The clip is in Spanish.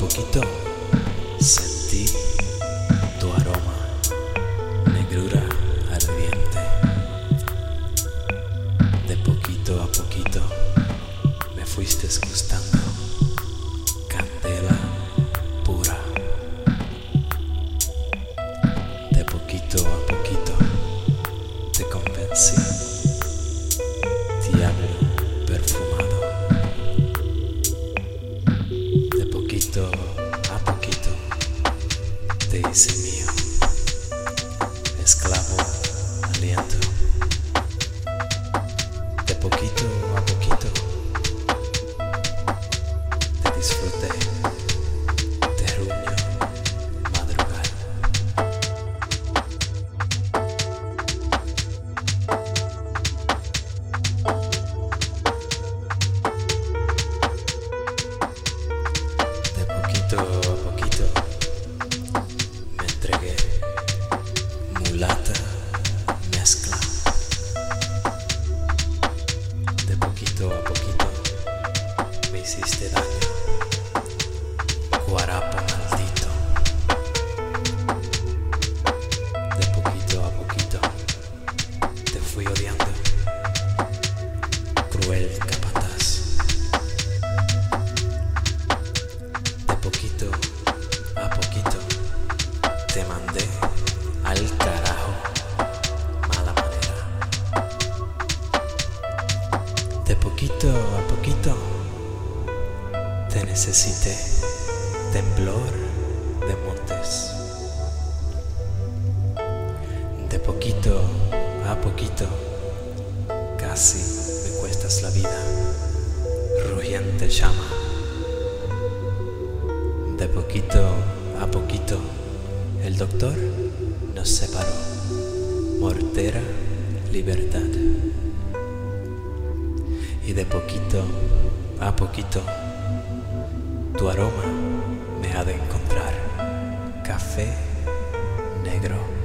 Poquitos. De poquito a poquito te necesité, temblor de montes. De poquito a poquito casi me cuestas la vida, rugiente llama. De poquito a poquito, el doctor nos separó. Mortera libertad. Y de poquito a poquito, tu aroma me ha de encontrar. Café negro.